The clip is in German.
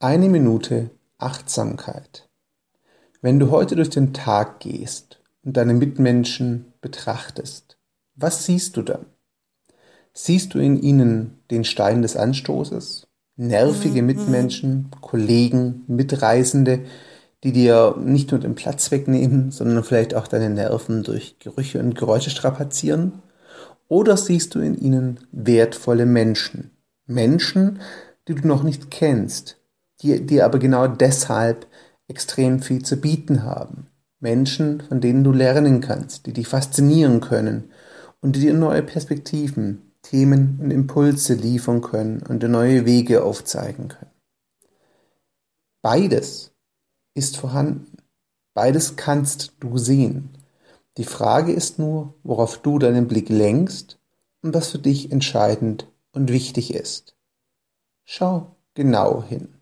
Eine Minute Achtsamkeit. Wenn du heute durch den Tag gehst und deine Mitmenschen betrachtest, was siehst du dann? Siehst du in ihnen den Stein des Anstoßes? Nervige Mitmenschen, Kollegen, Mitreisende, die dir nicht nur den Platz wegnehmen, sondern vielleicht auch deine Nerven durch Gerüche und Geräusche strapazieren? Oder siehst du in ihnen wertvolle Menschen? Menschen, die du noch nicht kennst, die, die aber genau deshalb extrem viel zu bieten haben. Menschen, von denen du lernen kannst, die dich faszinieren können und die dir neue Perspektiven, Themen und Impulse liefern können und dir neue Wege aufzeigen können. Beides ist vorhanden. Beides kannst du sehen. Die Frage ist nur, worauf du deinen Blick lenkst und was für dich entscheidend und wichtig ist. Schau genau hin.